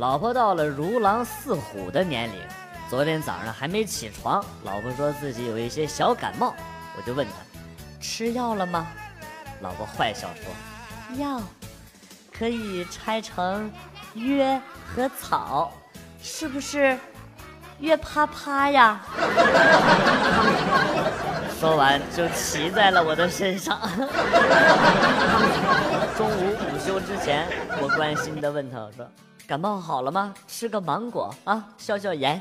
老婆到了如狼似虎的年龄，昨天早上还没起床，老婆说自己有一些小感冒，我就问她吃药了吗？老婆坏笑说药可以拆成约和草，是不是约啪啪呀？说完就骑在了我的身上。中午午休之前，我关心地问他：“说感冒好了吗？吃个芒果啊，消消炎。”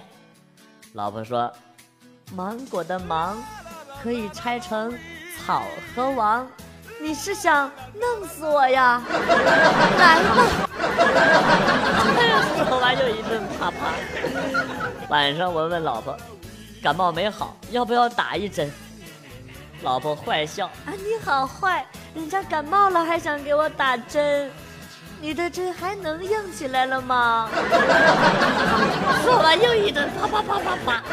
老婆说：“芒果的芒可以拆成草和王，你是想弄死我呀？来吧！” 说完就一顿啪啪。晚上我问老婆：“感冒没好，要不要打一针？”老婆坏笑啊！你好坏，人家感冒了还想给我打针，你的针还能硬起来了吗？说完又一顿啪啪啪啪啪，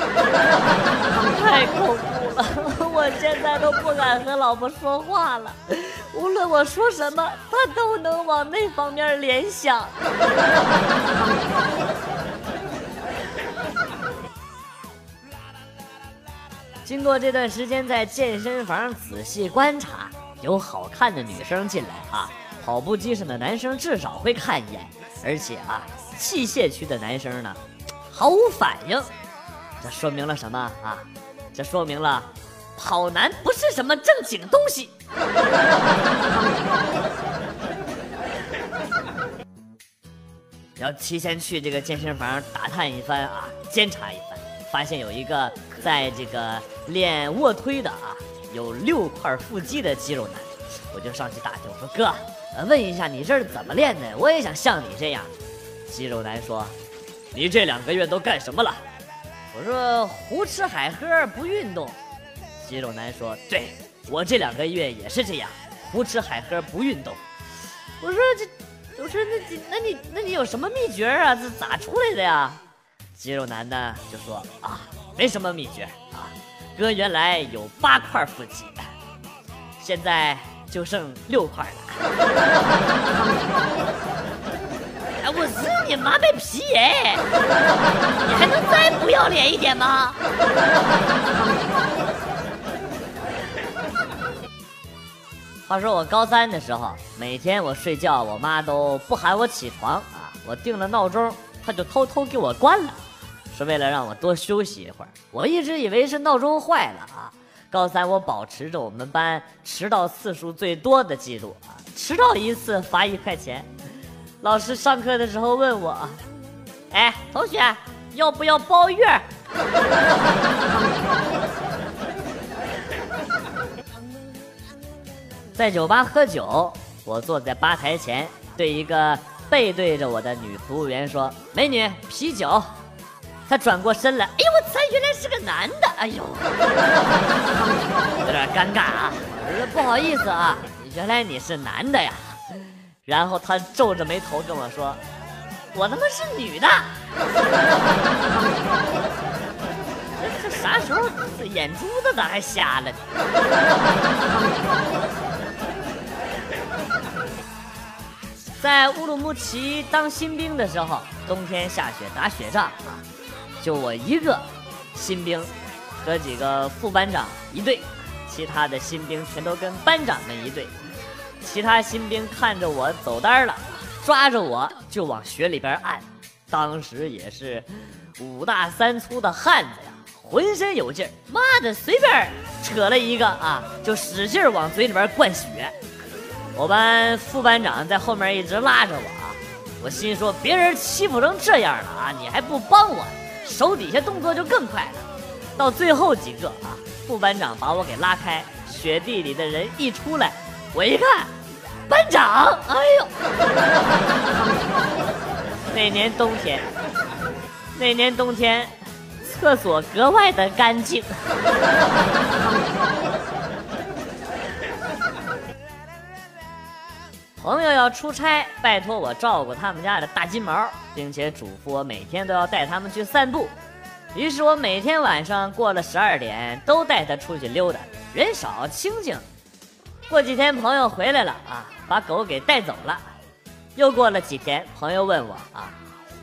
太恐怖了！我现在都不敢和老婆说话了，无论我说什么，她都能往那方面联想。经过这段时间在健身房仔细观察，有好看的女生进来啊，跑步机上的男生至少会看一眼，而且啊，器械区的男生呢，毫无反应，这说明了什么啊？这说明了跑男不是什么正经东西。要提前去这个健身房打探一番啊，监察一番，发现有一个在这个。练卧推的啊，有六块腹肌的肌肉男，我就上去打听，我说哥，问一下你这是怎么练的？我也想像你这样。肌肉男说，你这两个月都干什么了？我说胡吃海喝不运动。肌肉男说，对我这两个月也是这样，胡吃海喝不运动。我说这，我说那那你那你有什么秘诀啊？这咋出来的呀？肌肉男呢就说啊，没什么秘诀啊。哥原来有八块腹肌，现在就剩六块了。哎，我日你妈卖皮耶！你还能再不要脸一点吗？话说我高三的时候，每天我睡觉，我妈都不喊我起床啊，我定了闹钟，她就偷偷给我关了。是为了让我多休息一会儿，我一直以为是闹钟坏了啊。高三我保持着我们班迟到次数最多的记录啊，迟到一次罚一块钱。老师上课的时候问我：“哎，同学，要不要包月？” 在酒吧喝酒，我坐在吧台前，对一个背对着我的女服务员说：“美女，啤酒。”他转过身来，哎呦我操，原来是个男的，哎呦，有点尴尬啊。我说不好意思啊，原来你是男的呀。然后他皱着眉头跟我说，我他妈是女的。这这啥时候眼珠子咋还瞎了呢？在乌鲁木齐当新兵的时候，冬天下雪打雪仗啊。就我一个新兵和几个副班长一队，其他的新兵全都跟班长们一队。其他新兵看着我走单了，抓着我就往雪里边按。当时也是五大三粗的汉子呀，浑身有劲儿，妈的随便扯了一个啊，就使劲往嘴里边灌血。我班副班长在后面一直拉着我啊，我心说别人欺负成这样了啊，你还不帮我？手底下动作就更快了，到最后几个啊，副班长把我给拉开，雪地里的人一出来，我一看，班长，哎呦，那年冬天，那年冬天，厕所格外的干净。朋友要出差，拜托我照顾他们家的大金毛，并且嘱咐我每天都要带他们去散步。于是我每天晚上过了十二点都带他出去溜达，人少清静。过几天朋友回来了啊，把狗给带走了。又过了几天，朋友问我啊，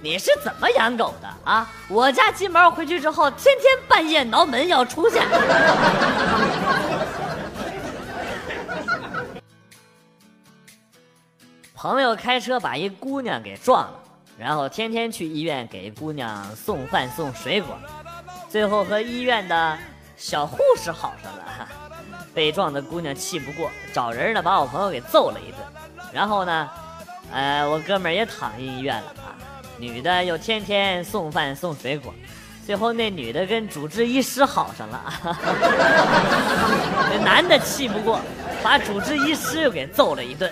你是怎么养狗的啊？我家金毛回去之后，天天半夜挠门要出去。朋友开车把一姑娘给撞了，然后天天去医院给姑娘送饭送水果，最后和医院的小护士好上了。被撞的姑娘气不过，找人呢把我朋友给揍了一顿，然后呢，呃，我哥们儿也躺进医院了啊。女的又天天送饭送水果，最后那女的跟主治医师好上了，那男的气不过，把主治医师又给揍了一顿。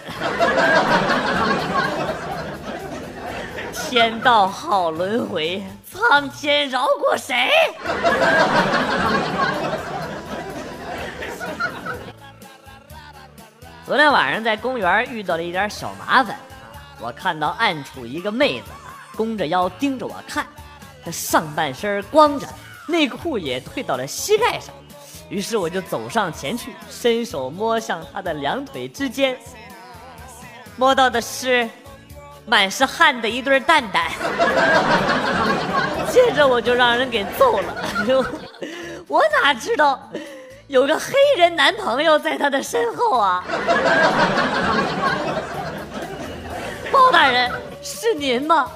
天道好轮回，苍天饶过谁？昨天晚上在公园遇到了一点小麻烦，我看到暗处一个妹子啊，弓着腰盯着我看，她上半身光着，内裤也退到了膝盖上，于是我就走上前去，伸手摸向她的两腿之间，摸到的是满是汗的一对蛋蛋，接着我就让人给揍了，我哪知道。有个黑人男朋友在他的身后啊！包大人，是您吗？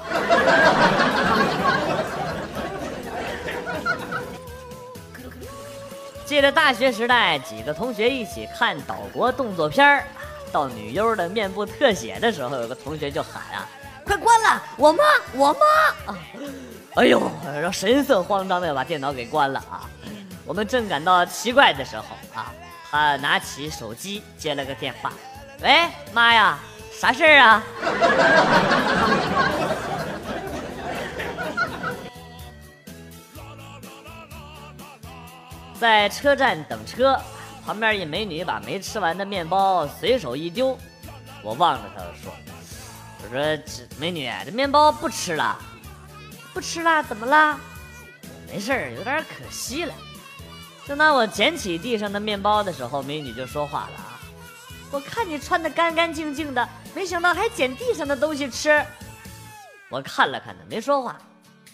记得大学时代，几个同学一起看岛国动作片到女优的面部特写的时候，有个同学就喊啊：“快关了，我妈，我妈！”啊，哎呦，让神色慌张的把电脑给关了啊！我们正感到奇怪的时候啊，他拿起手机接了个电话，喂，妈呀，啥事儿啊？在车站等车，旁边一美女把没吃完的面包随手一丢，我望着她说：“我说这美女，这面包不吃了，不吃了，怎么了？没事，有点可惜了。”正当我捡起地上的面包的时候，美女就说话了啊！我看你穿的干干净净的，没想到还捡地上的东西吃。我看了看她，没说话，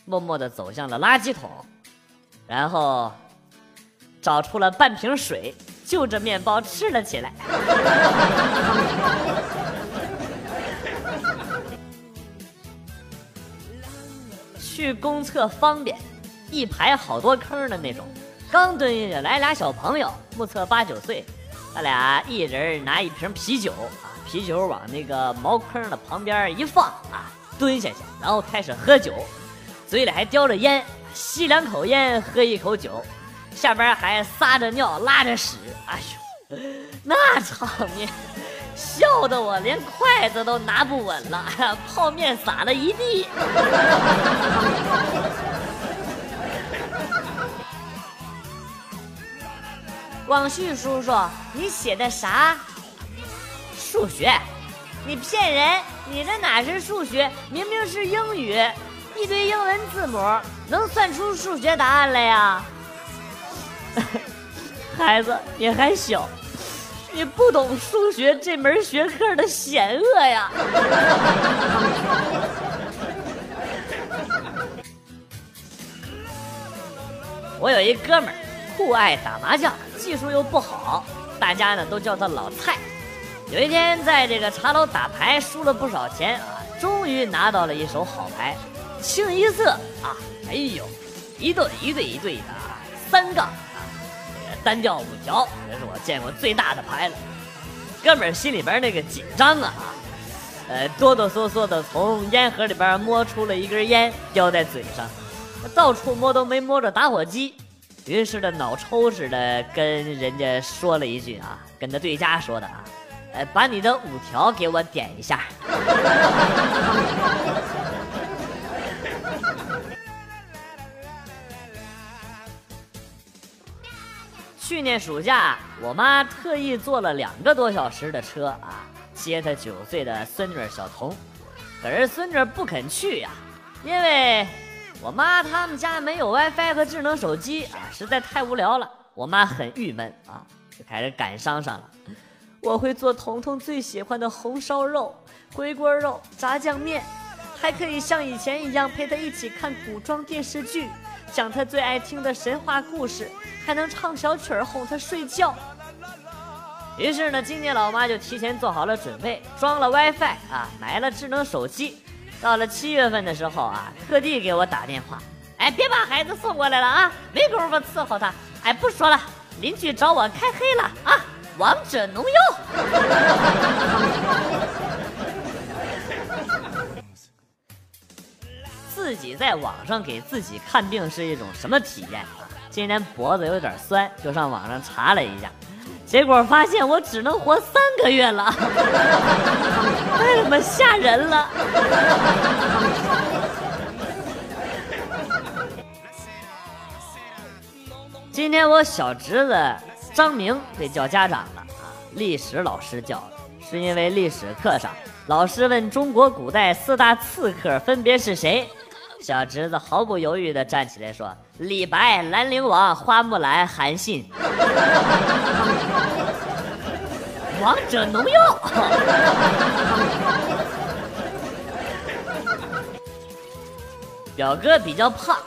默默地走向了垃圾桶，然后找出了半瓶水，就着面包吃了起来。去公厕方便，一排好多坑的那种。刚蹲下去，来俩小朋友，目测八九岁，他俩一人拿一瓶啤酒啊，啤酒往那个茅坑的旁边一放啊，蹲下去，然后开始喝酒，嘴里还叼着烟，吸两口烟，喝一口酒，下边还撒着尿，拉着屎，哎呦，那场面，笑得我连筷子都拿不稳了，泡面洒了一地。广旭叔叔，你写的啥？数学？你骗人！你这哪是数学？明明是英语，一堆英文字母，能算出数学答案来呀？孩子，你还小，你不懂数学这门学科的险恶呀！我有一哥们儿，酷爱打麻将。技术又不好，大家呢都叫他老蔡。有一天在这个茶楼打牌，输了不少钱啊，终于拿到了一手好牌，清一色啊，哎呦，一对一对一对的三杠啊，单调五条，这是我见过最大的牌了。哥们儿心里边那个紧张啊，呃，哆哆嗦嗦的从烟盒里边摸出了一根烟，叼在嘴上，到处摸都没摸着打火机。于是的脑抽似的跟人家说了一句啊，跟他对家说的啊，呃，把你的五条给我点一下。去年暑假，我妈特意坐了两个多小时的车啊，接她九岁的孙女小童，可是孙女不肯去呀，因为。我妈他们家没有 WiFi 和智能手机啊，实在太无聊了。我妈很郁闷啊，就开始感伤上了。我会做彤彤最喜欢的红烧肉、回锅肉、炸酱面，还可以像以前一样陪她一起看古装电视剧，讲他最爱听的神话故事，还能唱小曲儿哄他睡觉。于是呢，今年老妈就提前做好了准备，装了 WiFi 啊，买了智能手机。到了七月份的时候啊，特地给我打电话，哎，别把孩子送过来了啊，没工夫伺候他。哎，不说了，邻居找我开黑了啊，王者农药。自己在网上给自己看病是一种什么体验啊？今天脖子有点酸，就上网上查了一下，结果发现我只能活三个月了，太他妈吓人了！今天我小侄子张明被叫家长了啊，历史老师叫的，是因为历史课上老师问中国古代四大刺客分别是谁。小侄子毫不犹豫地站起来说：“李白、兰陵王、花木兰、韩信。”王者农药。表哥比较胖，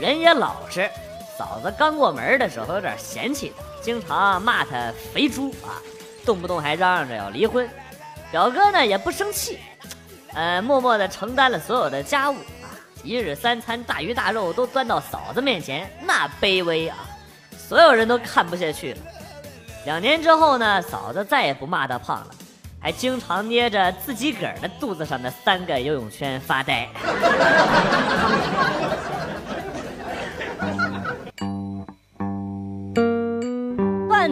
人也老实。嫂子刚过门的时候有点嫌弃他，经常骂他肥猪啊，动不动还嚷嚷着要离婚。表哥呢也不生气，呃，默默地承担了所有的家务。一日三餐大鱼大肉都端到嫂子面前，那卑微啊！所有人都看不下去了。两年之后呢，嫂子再也不骂他胖了，还经常捏着自己个儿的肚子上的三个游泳圈发呆。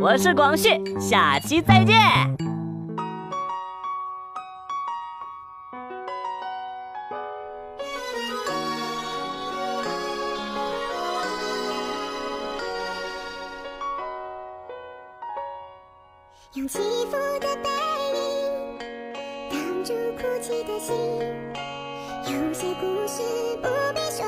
我是广旭，下期再见。用起伏的背影挡住哭泣的心，有些故事不必说